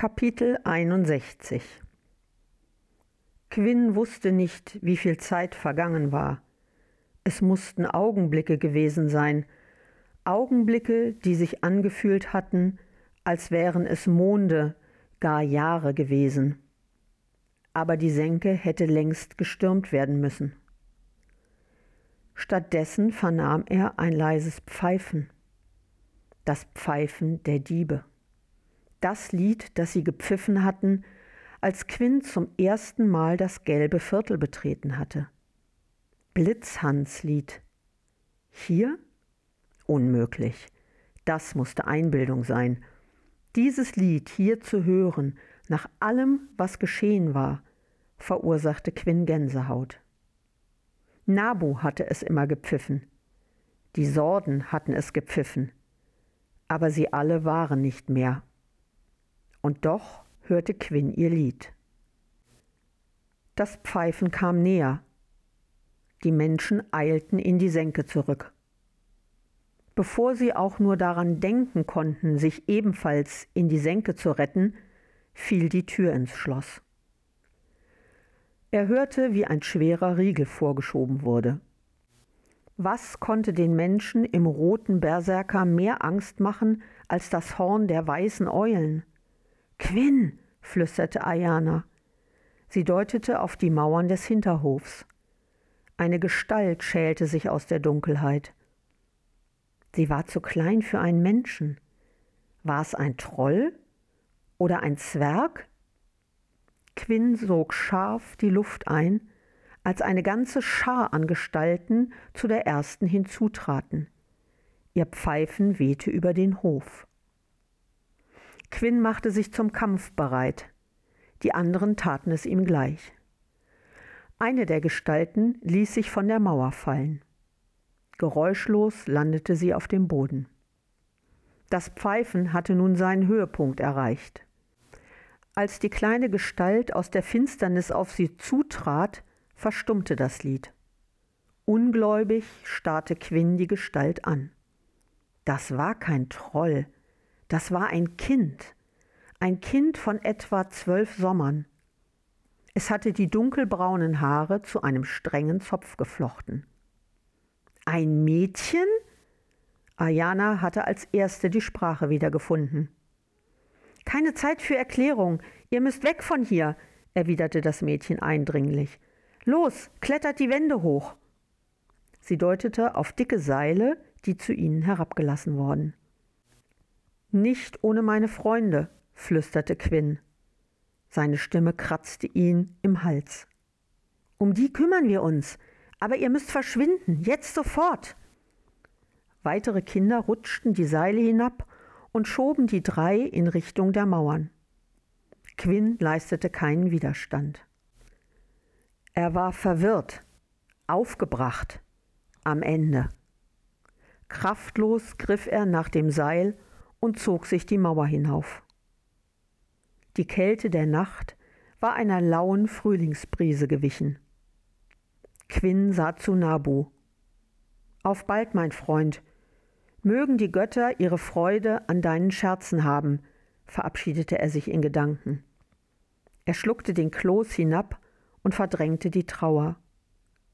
Kapitel 61 Quinn wusste nicht, wie viel Zeit vergangen war. Es mussten Augenblicke gewesen sein, Augenblicke, die sich angefühlt hatten, als wären es Monde, gar Jahre gewesen. Aber die Senke hätte längst gestürmt werden müssen. Stattdessen vernahm er ein leises Pfeifen, das Pfeifen der Diebe das Lied, das sie gepfiffen hatten, als Quinn zum ersten Mal das gelbe Viertel betreten hatte. Blitzhans Lied. Hier? Unmöglich. Das musste Einbildung sein. Dieses Lied hier zu hören, nach allem, was geschehen war, verursachte Quinn Gänsehaut. Nabu hatte es immer gepfiffen. Die Sorden hatten es gepfiffen. Aber sie alle waren nicht mehr und doch hörte Quinn ihr Lied. Das Pfeifen kam näher. Die Menschen eilten in die Senke zurück. Bevor sie auch nur daran denken konnten, sich ebenfalls in die Senke zu retten, fiel die Tür ins Schloss. Er hörte, wie ein schwerer Riegel vorgeschoben wurde. Was konnte den Menschen im roten Berserker mehr Angst machen als das Horn der weißen Eulen? Quinn, flüsterte Ayana. Sie deutete auf die Mauern des Hinterhofs. Eine Gestalt schälte sich aus der Dunkelheit. Sie war zu klein für einen Menschen. War es ein Troll oder ein Zwerg? Quinn sog scharf die Luft ein, als eine ganze Schar an Gestalten zu der ersten hinzutraten. Ihr Pfeifen wehte über den Hof. Quinn machte sich zum Kampf bereit. Die anderen taten es ihm gleich. Eine der Gestalten ließ sich von der Mauer fallen. Geräuschlos landete sie auf dem Boden. Das Pfeifen hatte nun seinen Höhepunkt erreicht. Als die kleine Gestalt aus der Finsternis auf sie zutrat, verstummte das Lied. Ungläubig starrte Quinn die Gestalt an. Das war kein Troll, das war ein Kind, ein Kind von etwa zwölf Sommern. Es hatte die dunkelbraunen Haare zu einem strengen Zopf geflochten. Ein Mädchen? Ayana hatte als erste die Sprache wiedergefunden. Keine Zeit für Erklärung. Ihr müsst weg von hier, erwiderte das Mädchen eindringlich. Los, klettert die Wände hoch. Sie deutete auf dicke Seile, die zu ihnen herabgelassen worden. Nicht ohne meine Freunde, flüsterte Quinn. Seine Stimme kratzte ihn im Hals. Um die kümmern wir uns, aber ihr müsst verschwinden, jetzt sofort. Weitere Kinder rutschten die Seile hinab und schoben die drei in Richtung der Mauern. Quinn leistete keinen Widerstand. Er war verwirrt, aufgebracht, am Ende. Kraftlos griff er nach dem Seil und zog sich die Mauer hinauf. Die Kälte der Nacht war einer lauen Frühlingsbrise gewichen. Quinn sah zu Nabu. Auf bald, mein Freund. Mögen die Götter ihre Freude an deinen Scherzen haben, verabschiedete er sich in Gedanken. Er schluckte den Kloß hinab und verdrängte die Trauer.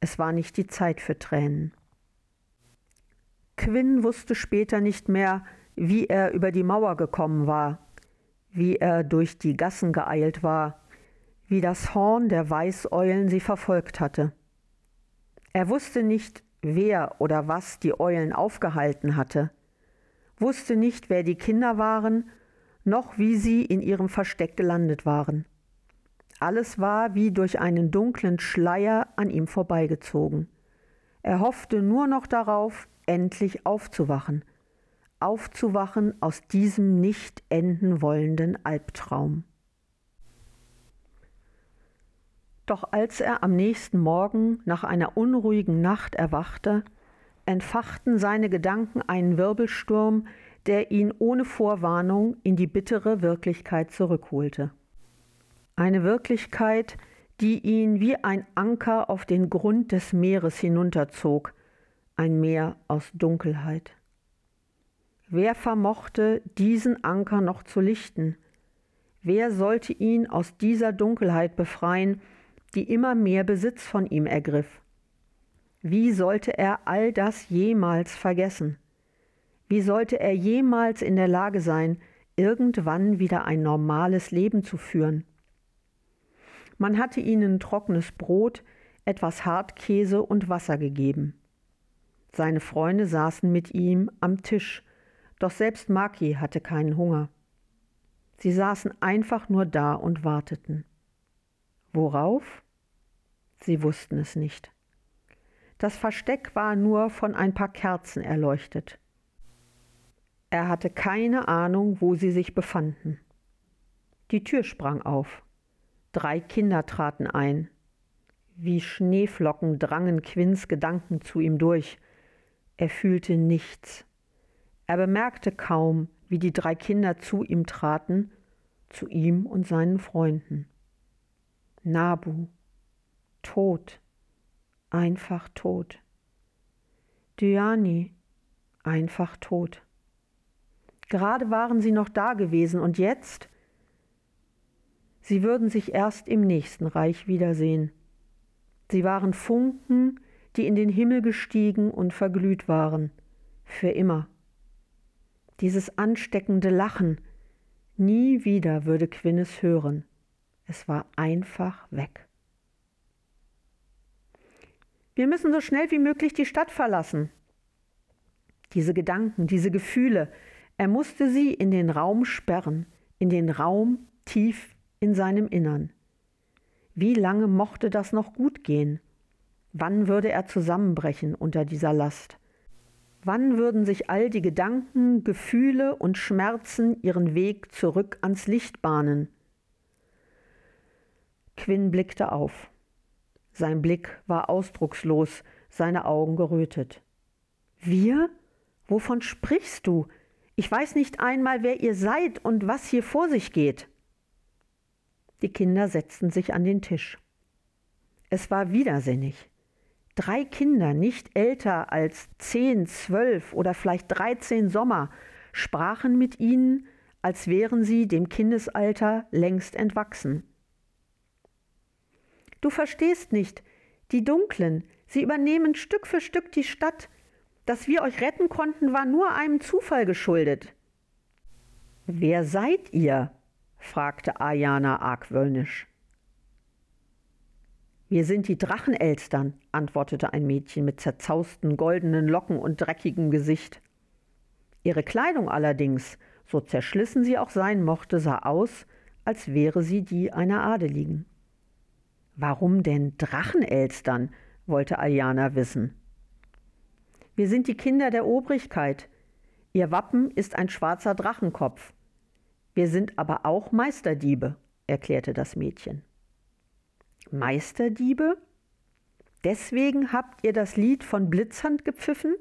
Es war nicht die Zeit für Tränen. Quinn wusste später nicht mehr, wie er über die Mauer gekommen war, wie er durch die Gassen geeilt war, wie das Horn der Weißeulen sie verfolgt hatte. Er wusste nicht, wer oder was die Eulen aufgehalten hatte, wusste nicht, wer die Kinder waren, noch wie sie in ihrem Versteck gelandet waren. Alles war wie durch einen dunklen Schleier an ihm vorbeigezogen. Er hoffte nur noch darauf, endlich aufzuwachen, aufzuwachen aus diesem nicht enden wollenden Albtraum. Doch als er am nächsten Morgen nach einer unruhigen Nacht erwachte, entfachten seine Gedanken einen Wirbelsturm, der ihn ohne Vorwarnung in die bittere Wirklichkeit zurückholte. Eine Wirklichkeit, die ihn wie ein Anker auf den Grund des Meeres hinunterzog, ein Meer aus Dunkelheit. Wer vermochte, diesen Anker noch zu lichten? Wer sollte ihn aus dieser Dunkelheit befreien, die immer mehr Besitz von ihm ergriff? Wie sollte er all das jemals vergessen? Wie sollte er jemals in der Lage sein, irgendwann wieder ein normales Leben zu führen? Man hatte ihnen trockenes Brot, etwas Hartkäse und Wasser gegeben. Seine Freunde saßen mit ihm am Tisch, doch selbst Maki hatte keinen Hunger. Sie saßen einfach nur da und warteten. Worauf? Sie wussten es nicht. Das Versteck war nur von ein paar Kerzen erleuchtet. Er hatte keine Ahnung, wo sie sich befanden. Die Tür sprang auf. Drei Kinder traten ein. Wie Schneeflocken drangen Quinns Gedanken zu ihm durch. Er fühlte nichts. Er bemerkte kaum, wie die drei Kinder zu ihm traten, zu ihm und seinen Freunden. Nabu, tot, einfach tot. Dyani, einfach tot. Gerade waren sie noch da gewesen und jetzt? Sie würden sich erst im nächsten Reich wiedersehen. Sie waren Funken, die in den Himmel gestiegen und verglüht waren, für immer. Dieses ansteckende Lachen, nie wieder würde Quinn es hören. Es war einfach weg. Wir müssen so schnell wie möglich die Stadt verlassen. Diese Gedanken, diese Gefühle, er musste sie in den Raum sperren, in den Raum tief in seinem Innern. Wie lange mochte das noch gut gehen? Wann würde er zusammenbrechen unter dieser Last? Wann würden sich all die Gedanken, Gefühle und Schmerzen ihren Weg zurück ans Licht bahnen? Quinn blickte auf. Sein Blick war ausdruckslos, seine Augen gerötet. Wir? Wovon sprichst du? Ich weiß nicht einmal, wer ihr seid und was hier vor sich geht. Die Kinder setzten sich an den Tisch. Es war widersinnig. Drei Kinder, nicht älter als zehn, zwölf oder vielleicht dreizehn Sommer, sprachen mit ihnen, als wären sie dem Kindesalter längst entwachsen. Du verstehst nicht, die Dunklen, sie übernehmen Stück für Stück die Stadt, dass wir euch retten konnten, war nur einem Zufall geschuldet. Wer seid ihr? fragte Ayana argwöhnisch. Wir sind die Drachenelstern, antwortete ein Mädchen mit zerzausten goldenen Locken und dreckigem Gesicht. Ihre Kleidung allerdings, so zerschlissen sie auch sein mochte, sah aus, als wäre sie die einer Adeligen. Warum denn Drachenelstern? wollte Aljana wissen. Wir sind die Kinder der Obrigkeit. Ihr Wappen ist ein schwarzer Drachenkopf. Wir sind aber auch Meisterdiebe, erklärte das Mädchen. Meisterdiebe? Deswegen habt ihr das Lied von Blitzhand gepfiffen?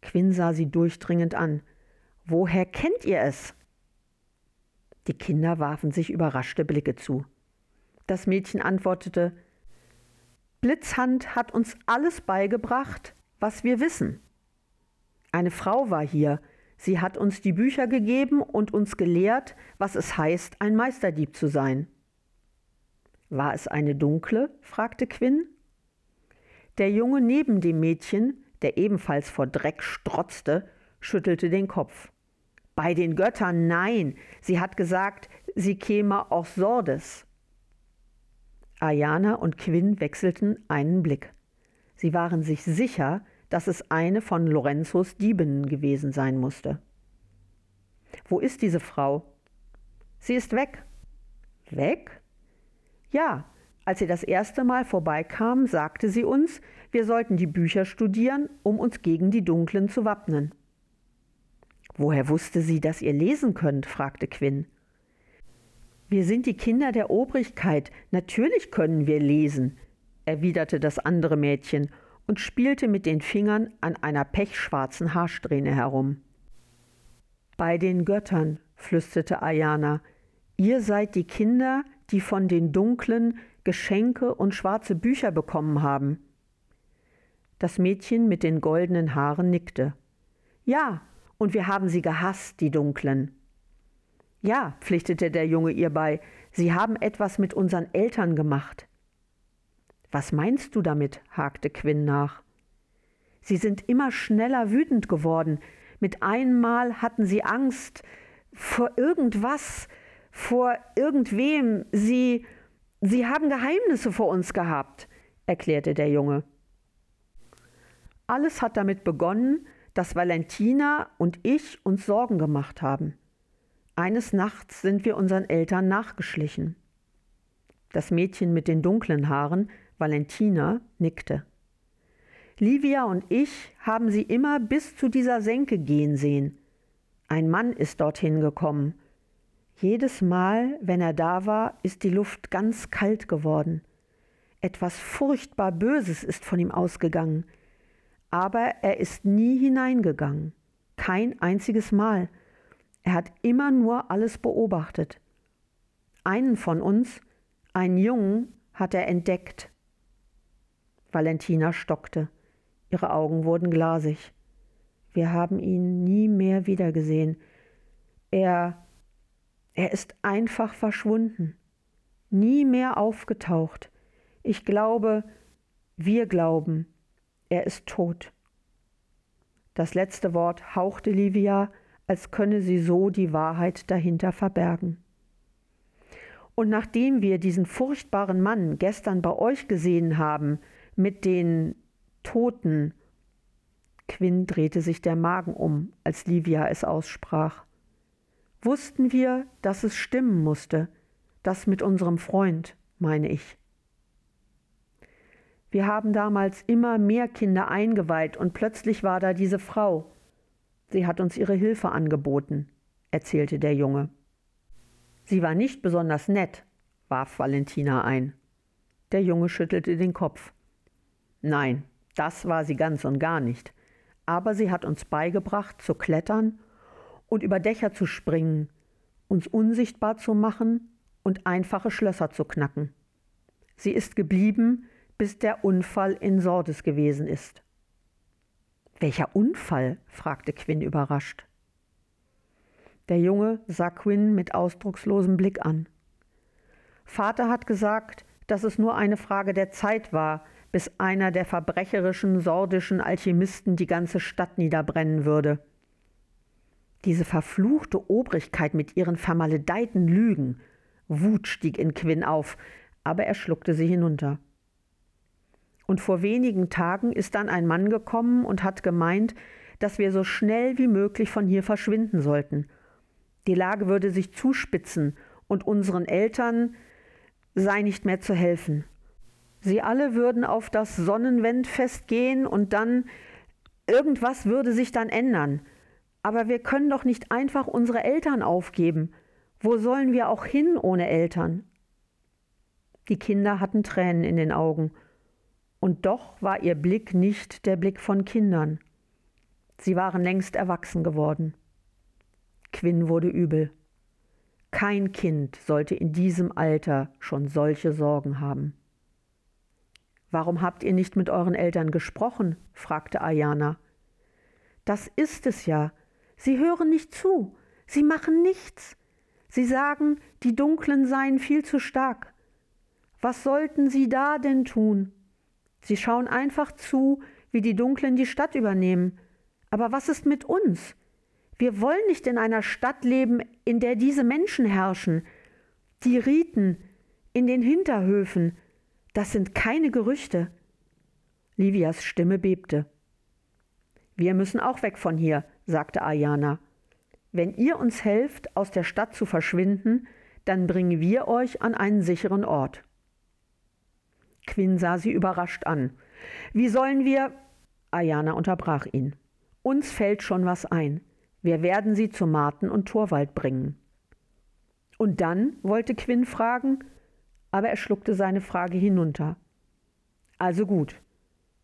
Quinn sah sie durchdringend an. Woher kennt ihr es? Die Kinder warfen sich überraschte Blicke zu. Das Mädchen antwortete Blitzhand hat uns alles beigebracht, was wir wissen. Eine Frau war hier, sie hat uns die Bücher gegeben und uns gelehrt, was es heißt, ein Meisterdieb zu sein. War es eine dunkle? fragte Quinn. Der Junge neben dem Mädchen, der ebenfalls vor Dreck strotzte, schüttelte den Kopf. Bei den Göttern nein, sie hat gesagt, sie käme aus Sordes. Ayana und Quinn wechselten einen Blick. Sie waren sich sicher, dass es eine von Lorenzos Diebinnen gewesen sein musste. Wo ist diese Frau? Sie ist weg. Weg? Ja, als sie das erste Mal vorbeikam, sagte sie uns, wir sollten die Bücher studieren, um uns gegen die Dunklen zu wappnen. Woher wusste sie, dass ihr lesen könnt? fragte Quinn. Wir sind die Kinder der Obrigkeit, natürlich können wir lesen, erwiderte das andere Mädchen und spielte mit den Fingern an einer pechschwarzen Haarsträhne herum. Bei den Göttern, flüsterte Ayana, ihr seid die Kinder, die von den Dunklen Geschenke und schwarze Bücher bekommen haben. Das Mädchen mit den goldenen Haaren nickte. Ja, und wir haben sie gehasst, die Dunklen. Ja, pflichtete der Junge ihr bei, Sie haben etwas mit unseren Eltern gemacht. Was meinst du damit? hakte Quinn nach. Sie sind immer schneller wütend geworden. Mit einmal hatten sie Angst vor irgendwas, vor irgendwem. Sie, sie haben Geheimnisse vor uns gehabt, erklärte der Junge. Alles hat damit begonnen, dass Valentina und ich uns Sorgen gemacht haben. Eines Nachts sind wir unseren Eltern nachgeschlichen. Das Mädchen mit den dunklen Haaren, Valentina, nickte. Livia und ich haben sie immer bis zu dieser Senke gehen sehen. Ein Mann ist dorthin gekommen. Jedes Mal, wenn er da war, ist die Luft ganz kalt geworden. Etwas furchtbar Böses ist von ihm ausgegangen. Aber er ist nie hineingegangen. Kein einziges Mal. Er hat immer nur alles beobachtet. Einen von uns, einen Jungen, hat er entdeckt. Valentina stockte. Ihre Augen wurden glasig. Wir haben ihn nie mehr wiedergesehen. Er er ist einfach verschwunden, nie mehr aufgetaucht. Ich glaube, wir glauben, er ist tot. Das letzte Wort hauchte Livia als könne sie so die Wahrheit dahinter verbergen. Und nachdem wir diesen furchtbaren Mann gestern bei euch gesehen haben, mit den Toten, Quinn drehte sich der Magen um, als Livia es aussprach, wussten wir, dass es stimmen musste, das mit unserem Freund, meine ich. Wir haben damals immer mehr Kinder eingeweiht und plötzlich war da diese Frau, Sie hat uns ihre Hilfe angeboten, erzählte der Junge. Sie war nicht besonders nett, warf Valentina ein. Der Junge schüttelte den Kopf. Nein, das war sie ganz und gar nicht. Aber sie hat uns beigebracht, zu klettern und über Dächer zu springen, uns unsichtbar zu machen und einfache Schlösser zu knacken. Sie ist geblieben, bis der Unfall in Sordes gewesen ist. Welcher Unfall? fragte Quinn überrascht. Der Junge sah Quinn mit ausdruckslosem Blick an. Vater hat gesagt, dass es nur eine Frage der Zeit war, bis einer der verbrecherischen, sordischen Alchemisten die ganze Stadt niederbrennen würde. Diese verfluchte Obrigkeit mit ihren vermaledeiten Lügen. Wut stieg in Quinn auf, aber er schluckte sie hinunter. Und vor wenigen Tagen ist dann ein Mann gekommen und hat gemeint, dass wir so schnell wie möglich von hier verschwinden sollten. Die Lage würde sich zuspitzen und unseren Eltern sei nicht mehr zu helfen. Sie alle würden auf das Sonnenwendfest gehen und dann irgendwas würde sich dann ändern. Aber wir können doch nicht einfach unsere Eltern aufgeben. Wo sollen wir auch hin ohne Eltern? Die Kinder hatten Tränen in den Augen und doch war ihr Blick nicht der Blick von Kindern. Sie waren längst erwachsen geworden. Quinn wurde übel. Kein Kind sollte in diesem Alter schon solche Sorgen haben. Warum habt ihr nicht mit euren Eltern gesprochen? fragte Ayana. Das ist es ja. Sie hören nicht zu. Sie machen nichts. Sie sagen, die Dunklen seien viel zu stark. Was sollten sie da denn tun? Sie schauen einfach zu, wie die Dunklen die Stadt übernehmen. Aber was ist mit uns? Wir wollen nicht in einer Stadt leben, in der diese Menschen herrschen. Die Riten in den Hinterhöfen, das sind keine Gerüchte. Livias Stimme bebte. Wir müssen auch weg von hier, sagte Ayana. Wenn ihr uns helft, aus der Stadt zu verschwinden, dann bringen wir euch an einen sicheren Ort. Quinn sah sie überrascht an. Wie sollen wir. Ayana unterbrach ihn. Uns fällt schon was ein. Wir werden sie zu Marten und Torwald bringen. Und dann? wollte Quinn fragen, aber er schluckte seine Frage hinunter. Also gut.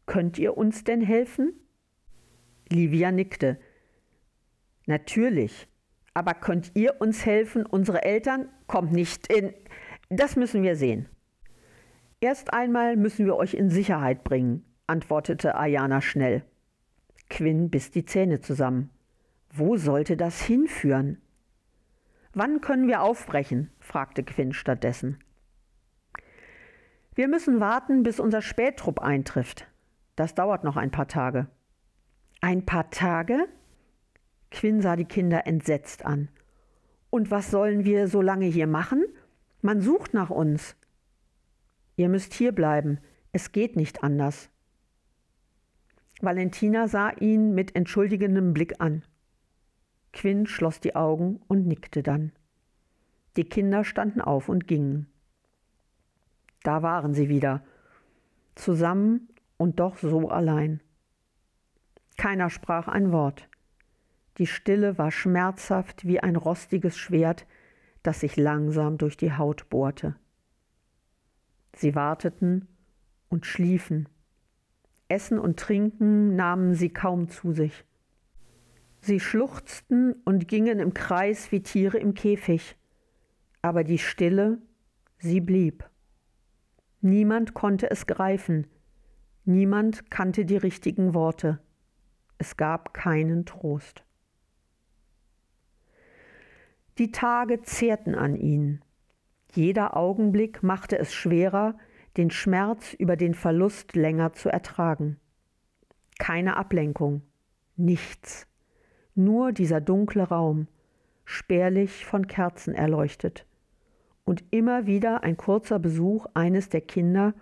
Könnt ihr uns denn helfen? Livia nickte. Natürlich. Aber könnt ihr uns helfen, unsere Eltern? Kommt nicht in. Das müssen wir sehen. Erst einmal müssen wir euch in Sicherheit bringen, antwortete Ayana schnell. Quinn biss die Zähne zusammen. Wo sollte das hinführen? Wann können wir aufbrechen? fragte Quinn stattdessen. Wir müssen warten, bis unser Spättrupp eintrifft. Das dauert noch ein paar Tage. Ein paar Tage? Quinn sah die Kinder entsetzt an. Und was sollen wir so lange hier machen? Man sucht nach uns. Ihr müsst hier bleiben. Es geht nicht anders. Valentina sah ihn mit entschuldigendem Blick an. Quinn schloss die Augen und nickte dann. Die Kinder standen auf und gingen. Da waren sie wieder, zusammen und doch so allein. Keiner sprach ein Wort. Die Stille war schmerzhaft wie ein rostiges Schwert, das sich langsam durch die Haut bohrte. Sie warteten und schliefen. Essen und Trinken nahmen sie kaum zu sich. Sie schluchzten und gingen im Kreis wie Tiere im Käfig, aber die Stille, sie blieb. Niemand konnte es greifen, niemand kannte die richtigen Worte, es gab keinen Trost. Die Tage zehrten an ihn. Jeder Augenblick machte es schwerer, den Schmerz über den Verlust länger zu ertragen. Keine Ablenkung, nichts, nur dieser dunkle Raum, spärlich von Kerzen erleuchtet, und immer wieder ein kurzer Besuch eines der Kinder,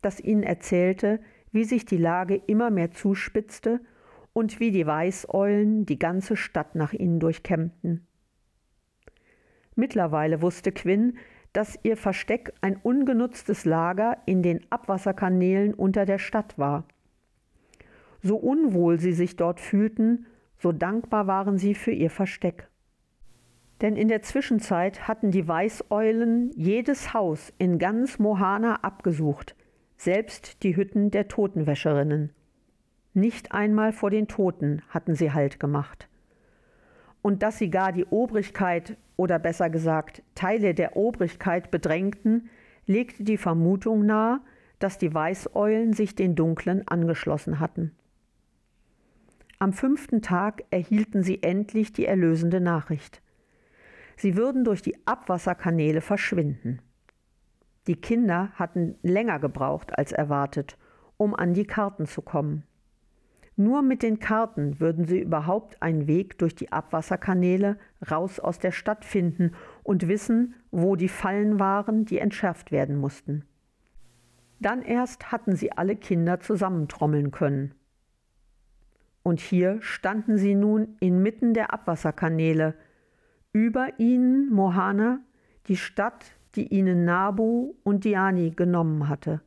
das ihnen erzählte, wie sich die Lage immer mehr zuspitzte und wie die Weißeulen die ganze Stadt nach ihnen durchkämmten. Mittlerweile wusste Quinn, dass ihr Versteck ein ungenutztes Lager in den Abwasserkanälen unter der Stadt war. So unwohl sie sich dort fühlten, so dankbar waren sie für ihr Versteck. Denn in der Zwischenzeit hatten die Weißeulen jedes Haus in ganz Mohana abgesucht, selbst die Hütten der Totenwäscherinnen. Nicht einmal vor den Toten hatten sie Halt gemacht. Und dass sie gar die Obrigkeit oder besser gesagt Teile der Obrigkeit bedrängten, legte die Vermutung nahe, dass die Weißeulen sich den Dunklen angeschlossen hatten. Am fünften Tag erhielten sie endlich die erlösende Nachricht. Sie würden durch die Abwasserkanäle verschwinden. Die Kinder hatten länger gebraucht als erwartet, um an die Karten zu kommen. Nur mit den Karten würden sie überhaupt einen Weg durch die Abwasserkanäle raus aus der Stadt finden und wissen, wo die Fallen waren, die entschärft werden mussten. Dann erst hatten sie alle Kinder zusammentrommeln können. Und hier standen sie nun inmitten der Abwasserkanäle, über ihnen Mohana, die Stadt, die ihnen Nabu und Diani genommen hatte.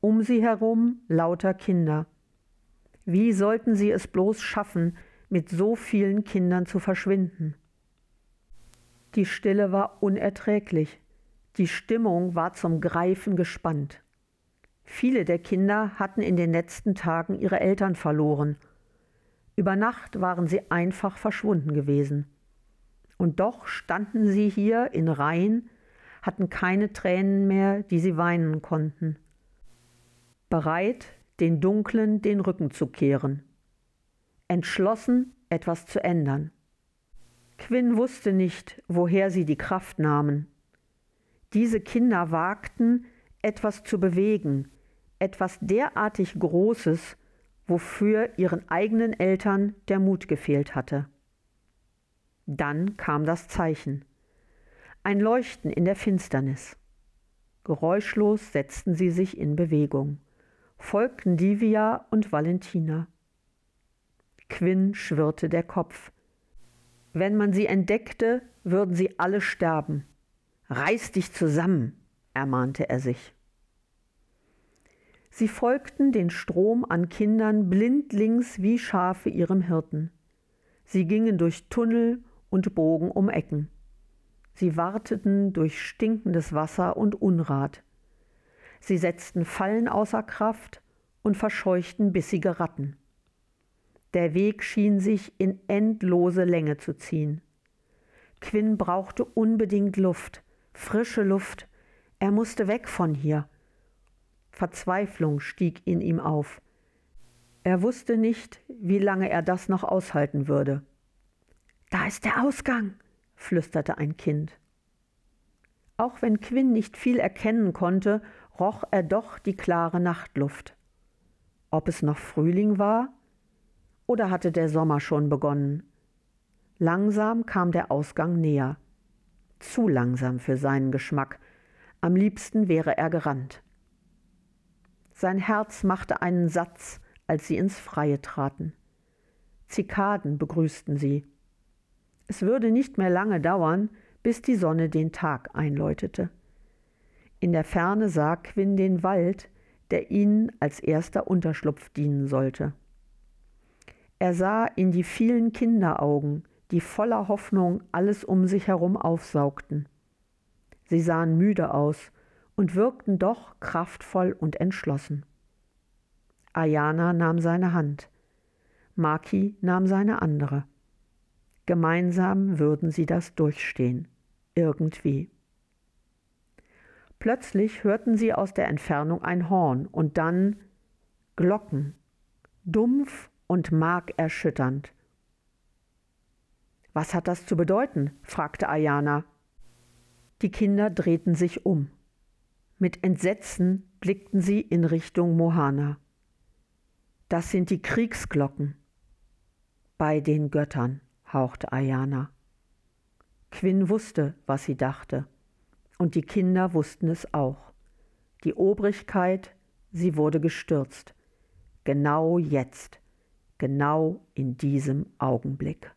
Um sie herum lauter Kinder. Wie sollten sie es bloß schaffen, mit so vielen Kindern zu verschwinden? Die Stille war unerträglich. Die Stimmung war zum Greifen gespannt. Viele der Kinder hatten in den letzten Tagen ihre Eltern verloren. Über Nacht waren sie einfach verschwunden gewesen. Und doch standen sie hier in Reihen, hatten keine Tränen mehr, die sie weinen konnten. Bereit, den Dunklen den Rücken zu kehren. Entschlossen, etwas zu ändern. Quinn wusste nicht, woher sie die Kraft nahmen. Diese Kinder wagten, etwas zu bewegen, etwas derartig Großes, wofür ihren eigenen Eltern der Mut gefehlt hatte. Dann kam das Zeichen. Ein Leuchten in der Finsternis. Geräuschlos setzten sie sich in Bewegung folgten Livia und Valentina. Quinn schwirrte der Kopf. Wenn man sie entdeckte, würden sie alle sterben. Reiß dich zusammen, ermahnte er sich. Sie folgten den Strom an Kindern blindlings wie Schafe ihrem Hirten. Sie gingen durch Tunnel und bogen um Ecken. Sie warteten durch stinkendes Wasser und Unrat. Sie setzten Fallen außer Kraft und verscheuchten bissige Ratten. Der Weg schien sich in endlose Länge zu ziehen. Quinn brauchte unbedingt Luft, frische Luft. Er musste weg von hier. Verzweiflung stieg in ihm auf. Er wusste nicht, wie lange er das noch aushalten würde. Da ist der Ausgang, flüsterte ein Kind. Auch wenn Quinn nicht viel erkennen konnte, roch er doch die klare Nachtluft. Ob es noch Frühling war? Oder hatte der Sommer schon begonnen? Langsam kam der Ausgang näher. Zu langsam für seinen Geschmack. Am liebsten wäre er gerannt. Sein Herz machte einen Satz, als sie ins Freie traten. Zikaden begrüßten sie. Es würde nicht mehr lange dauern, bis die Sonne den Tag einläutete. In der Ferne sah Quinn den Wald, der ihnen als erster Unterschlupf dienen sollte. Er sah in die vielen Kinderaugen, die voller Hoffnung alles um sich herum aufsaugten. Sie sahen müde aus und wirkten doch kraftvoll und entschlossen. Ayana nahm seine Hand, Maki nahm seine andere. Gemeinsam würden sie das durchstehen, irgendwie. Plötzlich hörten sie aus der Entfernung ein Horn und dann Glocken, dumpf und markerschütternd. Was hat das zu bedeuten? fragte Ayana. Die Kinder drehten sich um. Mit Entsetzen blickten sie in Richtung Mohana. Das sind die Kriegsglocken. Bei den Göttern, hauchte Ayana. Quinn wusste, was sie dachte, und die Kinder wussten es auch. Die Obrigkeit, sie wurde gestürzt. Genau jetzt, genau in diesem Augenblick.